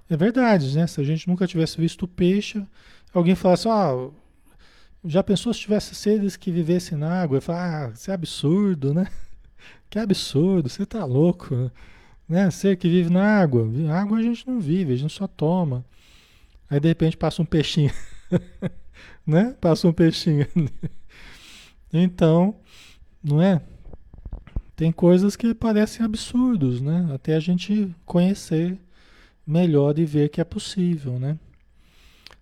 É verdade, né? Se a gente nunca tivesse visto peixe, alguém falasse, ah, já pensou se tivesse seres que vivessem na água? Falo, ah, isso é absurdo, né? Que absurdo, você tá louco, né? Ser que vive na água. água a gente não vive, a gente só toma. Aí de repente passa um peixinho, né? Passa um peixinho. então, não é? Tem coisas que parecem absurdos, né? Até a gente conhecer melhor e ver que é possível, né?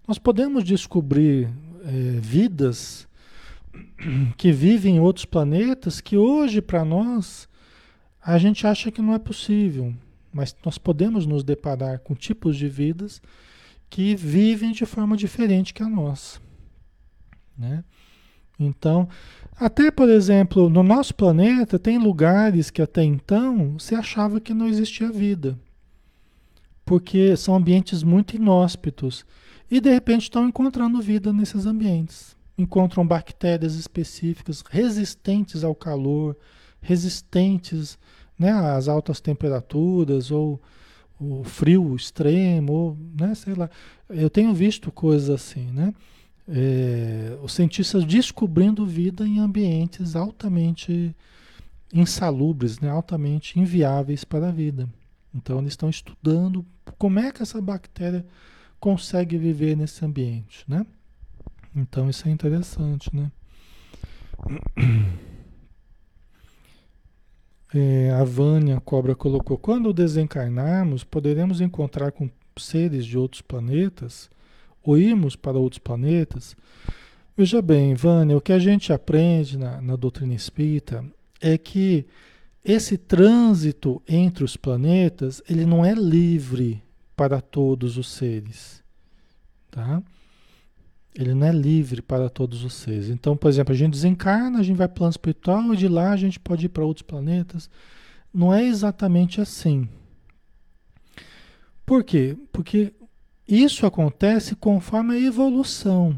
Nós podemos descobrir é, vidas que vivem em outros planetas que hoje para nós a gente acha que não é possível, mas nós podemos nos deparar com tipos de vidas que vivem de forma diferente que a nossa, né? Então, até por exemplo, no nosso planeta tem lugares que até então se achava que não existia vida, porque são ambientes muito inóspitos e de repente estão encontrando vida nesses ambientes. Encontram bactérias específicas resistentes ao calor, resistentes né, às altas temperaturas ou o frio extremo, ou, né, sei lá. Eu tenho visto coisas assim, né? É, os cientistas descobrindo vida em ambientes altamente insalubres, né, altamente inviáveis para a vida. Então eles estão estudando como é que essa bactéria consegue viver nesse ambiente, né? Então isso é interessante, né? É, a Vânia Cobra colocou: quando desencarnarmos, poderemos encontrar com seres de outros planetas ou irmos para outros planetas? Veja bem, Vânia, o que a gente aprende na, na doutrina espírita é que esse trânsito entre os planetas ele não é livre para todos os seres, tá? Ele não é livre para todos os seres. Então, por exemplo, a gente desencarna, a gente vai para o plano espiritual e de lá a gente pode ir para outros planetas. Não é exatamente assim. Por quê? Porque isso acontece conforme a evolução.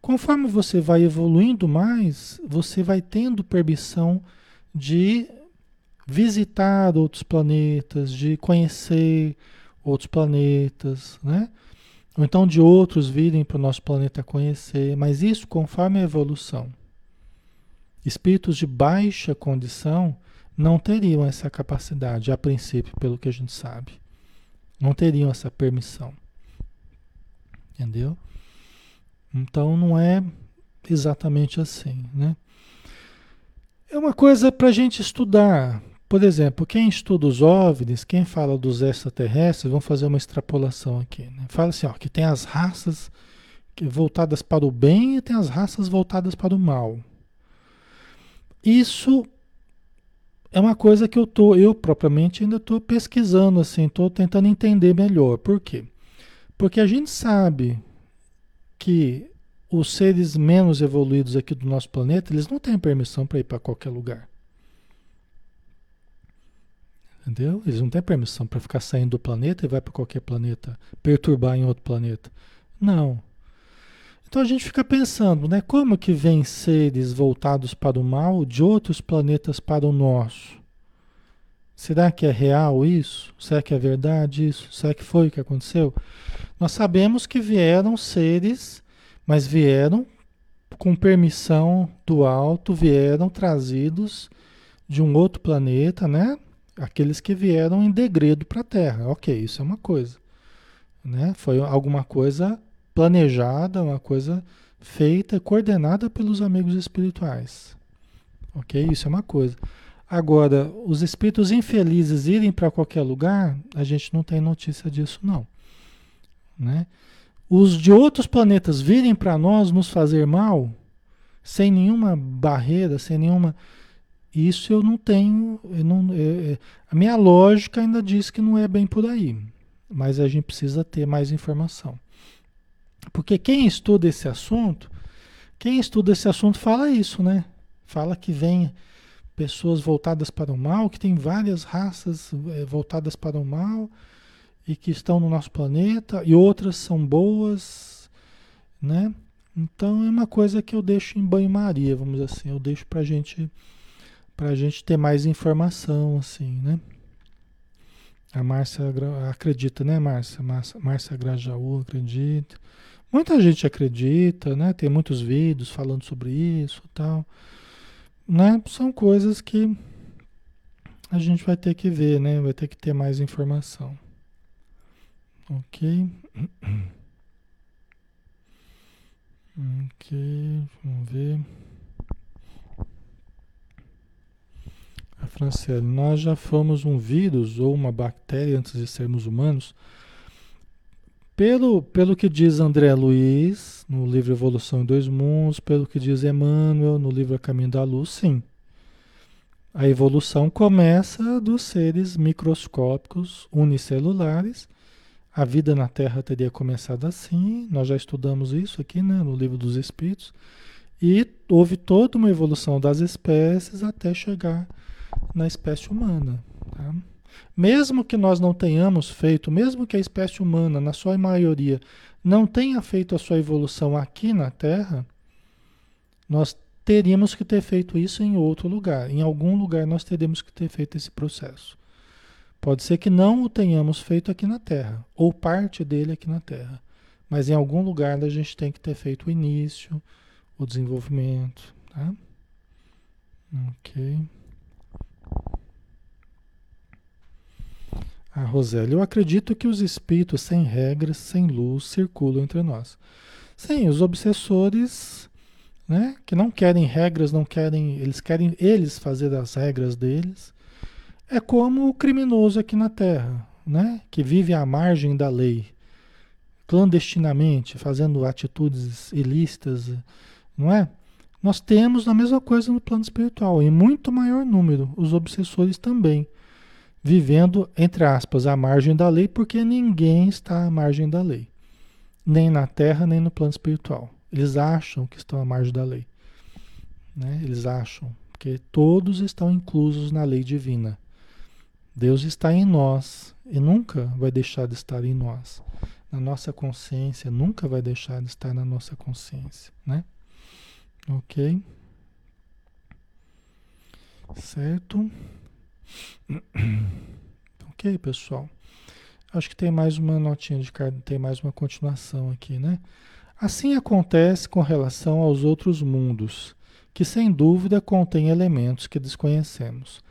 Conforme você vai evoluindo mais, você vai tendo permissão de visitar outros planetas, de conhecer outros planetas, né? Ou então de outros virem para o nosso planeta conhecer, mas isso conforme a evolução. Espíritos de baixa condição não teriam essa capacidade, a princípio, pelo que a gente sabe. Não teriam essa permissão. Entendeu? Então não é exatamente assim, né? É uma coisa para a gente estudar. Por exemplo, quem estuda os OVNIs, quem fala dos extraterrestres, vamos fazer uma extrapolação aqui. Né? Fala assim, ó, que tem as raças voltadas para o bem e tem as raças voltadas para o mal. Isso é uma coisa que eu tô, eu propriamente ainda estou pesquisando assim, estou tentando entender melhor. Por quê? Porque a gente sabe que os seres menos evoluídos aqui do nosso planeta, eles não têm permissão para ir para qualquer lugar. Entendeu? Eles não têm permissão para ficar saindo do planeta e vai para qualquer planeta, perturbar em outro planeta. Não. Então a gente fica pensando, né? Como que vem seres voltados para o mal de outros planetas para o nosso? Será que é real isso? Será que é verdade isso? Será que foi o que aconteceu? Nós sabemos que vieram seres, mas vieram com permissão do alto, vieram trazidos de um outro planeta, né? Aqueles que vieram em degredo para a Terra. Ok, isso é uma coisa. Né? Foi alguma coisa planejada, uma coisa feita, coordenada pelos amigos espirituais. Ok? Isso é uma coisa. Agora, os espíritos infelizes irem para qualquer lugar, a gente não tem notícia disso, não. Né? Os de outros planetas virem para nós nos fazer mal, sem nenhuma barreira, sem nenhuma isso eu não tenho. Eu não, é, é, a minha lógica ainda diz que não é bem por aí. Mas a gente precisa ter mais informação. Porque quem estuda esse assunto, quem estuda esse assunto fala isso, né? Fala que vem pessoas voltadas para o mal, que tem várias raças é, voltadas para o mal e que estão no nosso planeta e outras são boas, né? Então é uma coisa que eu deixo em banho-maria, vamos dizer assim, eu deixo para a gente para a gente ter mais informação, assim, né? A Márcia acredita, né, Márcia? Márcia Grajaú acredita. Muita gente acredita, né? Tem muitos vídeos falando sobre isso tal. Né? São coisas que a gente vai ter que ver, né? Vai ter que ter mais informação. Ok? Ok, vamos ver. A Franciele, nós já fomos um vírus ou uma bactéria antes de sermos humanos. Pelo, pelo que diz André Luiz, no livro Evolução em Dois Mundos, pelo que diz Emmanuel, no livro A Caminho da Luz, sim. A evolução começa dos seres microscópicos unicelulares. A vida na Terra teria começado assim, nós já estudamos isso aqui né, no livro dos Espíritos. E houve toda uma evolução das espécies até chegar na espécie humana. Tá? Mesmo que nós não tenhamos feito, mesmo que a espécie humana, na sua maioria, não tenha feito a sua evolução aqui na Terra, nós teríamos que ter feito isso em outro lugar. Em algum lugar nós teríamos que ter feito esse processo. Pode ser que não o tenhamos feito aqui na Terra, ou parte dele aqui na Terra. Mas em algum lugar a gente tem que ter feito o início, o desenvolvimento. Tá? Ok. A Roseli, eu acredito que os espíritos sem regras, sem luz, circulam entre nós. Sim, os obsessores, né, que não querem regras, não querem, eles querem eles fazer as regras deles. É como o criminoso aqui na Terra, né, que vive à margem da lei, clandestinamente, fazendo atitudes ilícitas, não é? Nós temos a mesma coisa no plano espiritual, em muito maior número, os obsessores também vivendo, entre aspas, à margem da lei, porque ninguém está à margem da lei. Nem na Terra, nem no plano espiritual. Eles acham que estão à margem da lei. Né? Eles acham que todos estão inclusos na lei divina. Deus está em nós e nunca vai deixar de estar em nós. Na nossa consciência, nunca vai deixar de estar na nossa consciência, né? Ok? Certo? Ok, pessoal. Acho que tem mais uma notinha de carta, tem mais uma continuação aqui, né? Assim acontece com relação aos outros mundos, que sem dúvida contêm elementos que desconhecemos.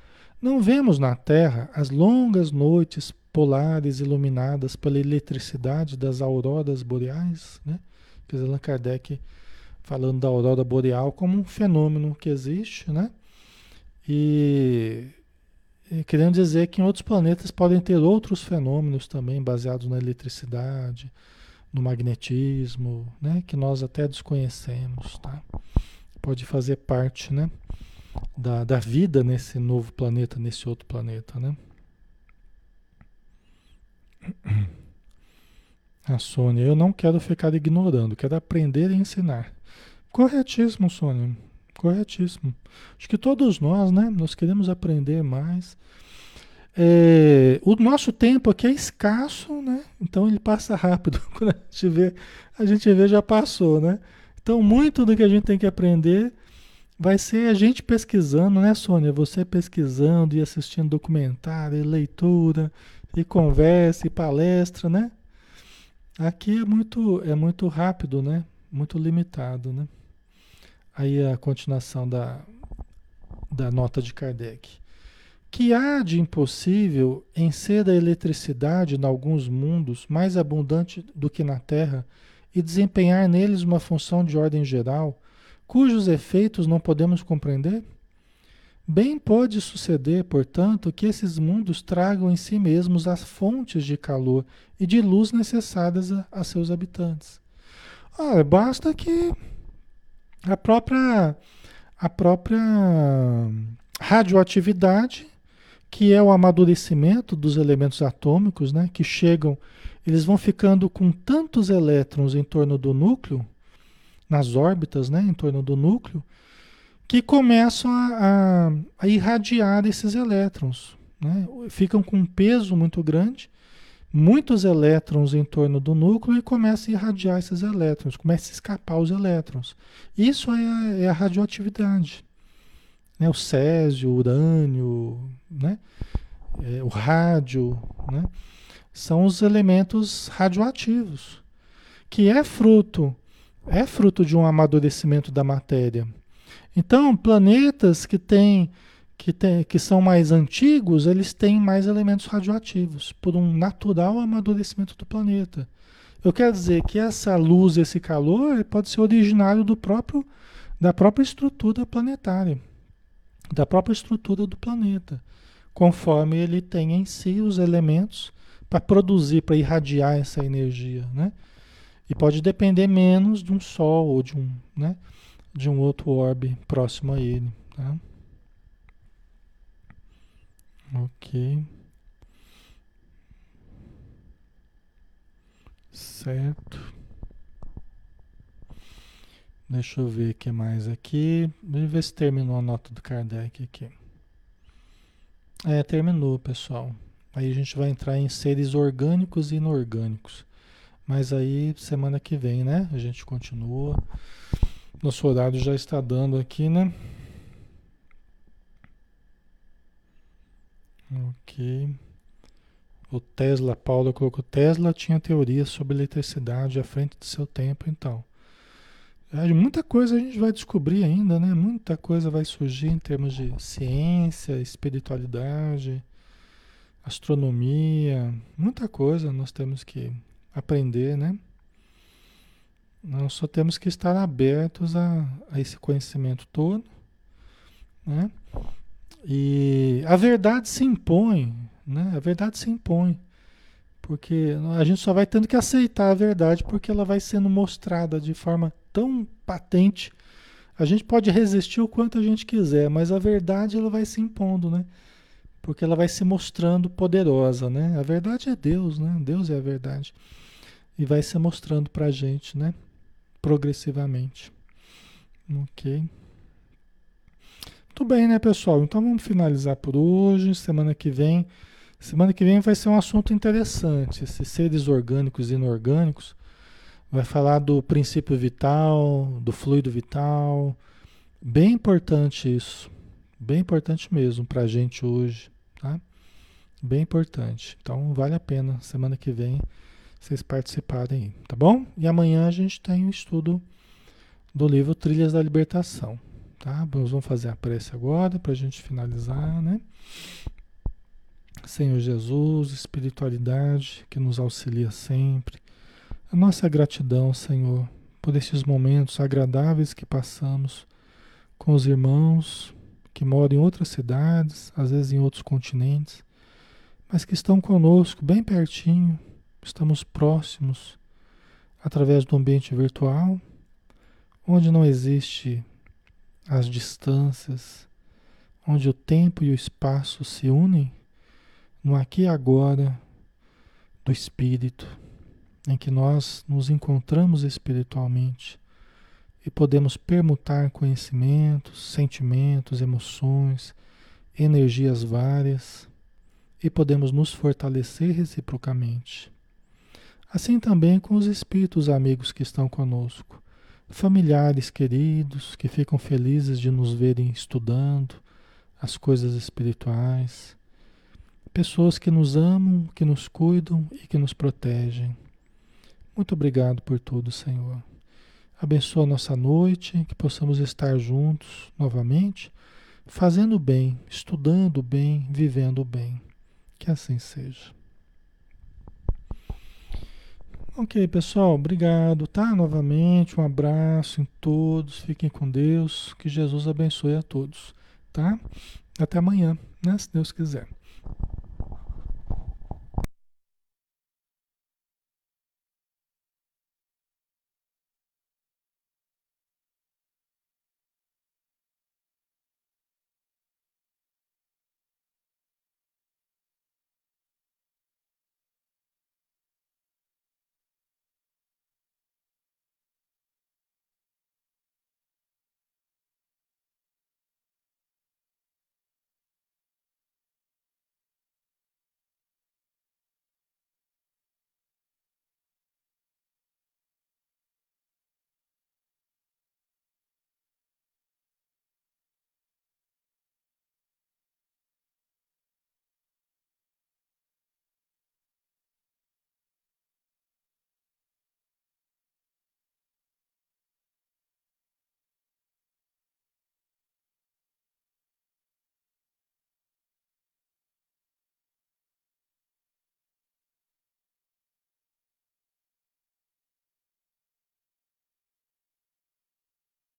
Não vemos na Terra as longas noites polares iluminadas pela eletricidade das auroras boreais, né? Quer dizer, Allan Kardec falando da aurora boreal como um fenômeno que existe, né? E querendo dizer que em outros planetas podem ter outros fenômenos também baseados na eletricidade, no magnetismo, né? Que nós até desconhecemos, tá? Pode fazer parte, né? Da, da vida nesse novo planeta, nesse outro planeta, né? A Sônia, eu não quero ficar ignorando, quero aprender e ensinar. Corretíssimo, Sônia. Corretíssimo. Acho que todos nós, né? Nós queremos aprender mais. É, o nosso tempo aqui é escasso, né? Então ele passa rápido. Quando a gente vê, a gente vê já passou, né? Então muito do que a gente tem que aprender vai ser a gente pesquisando, né, Sônia? Você pesquisando e assistindo documentário, e leitura, e conversa, e palestra, né? Aqui é muito, é muito rápido, né? Muito limitado, né? Aí a continuação da, da nota de Kardec. Que há de impossível em ser a eletricidade em alguns mundos mais abundante do que na Terra e desempenhar neles uma função de ordem geral, cujos efeitos não podemos compreender? Bem pode suceder, portanto, que esses mundos tragam em si mesmos as fontes de calor e de luz necessárias a, a seus habitantes. Ah, basta que a própria, a própria radioatividade, que é o amadurecimento dos elementos atômicos, né, que chegam, eles vão ficando com tantos elétrons em torno do núcleo, nas órbitas, né, em torno do núcleo, que começam a, a, a irradiar esses elétrons. Né? Ficam com um peso muito grande, muitos elétrons em torno do núcleo e começam a irradiar esses elétrons, começa a escapar os elétrons. Isso é a, é a radioatividade. Né? O césio, o urânio, né? É, o rádio, né? são os elementos radioativos, que é fruto, é fruto de um amadurecimento da matéria. Então, planetas que têm que, tem, que são mais antigos, eles têm mais elementos radioativos, por um natural amadurecimento do planeta. Eu quero dizer que essa luz, esse calor, pode ser originário do próprio, da própria estrutura planetária, da própria estrutura do planeta, conforme ele tem em si os elementos para produzir, para irradiar essa energia, né? E pode depender menos de um Sol ou de um, né? de um outro orbe próximo a ele. Tá? Ok. Certo. Deixa eu ver o que mais aqui. Eu ver se terminou a nota do Kardec aqui. É, terminou, pessoal. Aí a gente vai entrar em seres orgânicos e inorgânicos. Mas aí, semana que vem, né? A gente continua. Nosso horário já está dando aqui, né? Ok. O Tesla, Paulo colocou, Tesla tinha teorias sobre eletricidade à frente do seu tempo, então. É, muita coisa a gente vai descobrir ainda, né? Muita coisa vai surgir em termos de ciência, espiritualidade, astronomia, muita coisa nós temos que aprender, né? Nós só temos que estar abertos a, a esse conhecimento todo, né? E a verdade se impõe, né? A verdade se impõe. Porque a gente só vai tendo que aceitar a verdade porque ela vai sendo mostrada de forma tão patente. A gente pode resistir o quanto a gente quiser, mas a verdade ela vai se impondo, né? porque ela vai se mostrando poderosa, né? A verdade é Deus, né? Deus é a verdade. E vai se mostrando para a gente, né? Progressivamente. Ok. Muito bem, né, pessoal? Então vamos finalizar por hoje. Semana que vem. Semana que vem vai ser um assunto interessante. Esses seres orgânicos e inorgânicos. Vai falar do princípio vital, do fluido vital. Bem importante isso. Bem importante mesmo para a gente hoje, tá? Bem importante. Então vale a pena semana que vem vocês participarem tá bom? E amanhã a gente tem o um estudo do livro Trilhas da Libertação, tá? Nós vamos fazer a prece agora para a gente finalizar, né? Senhor Jesus, espiritualidade que nos auxilia sempre. A nossa gratidão, Senhor, por estes momentos agradáveis que passamos com os irmãos, que moram em outras cidades, às vezes em outros continentes, mas que estão conosco bem pertinho, estamos próximos através do ambiente virtual, onde não existe as distâncias, onde o tempo e o espaço se unem no aqui e agora do espírito, em que nós nos encontramos espiritualmente e podemos permutar conhecimentos, sentimentos, emoções, energias várias e podemos nos fortalecer reciprocamente. Assim também com os espíritos amigos que estão conosco, familiares queridos que ficam felizes de nos verem estudando as coisas espirituais, pessoas que nos amam, que nos cuidam e que nos protegem. Muito obrigado por tudo, Senhor. Abençoa a nossa noite, que possamos estar juntos novamente, fazendo bem, estudando bem, vivendo bem. Que assim seja. Ok, pessoal, obrigado, tá? Novamente, um abraço em todos, fiquem com Deus, que Jesus abençoe a todos, tá? Até amanhã, né? Se Deus quiser.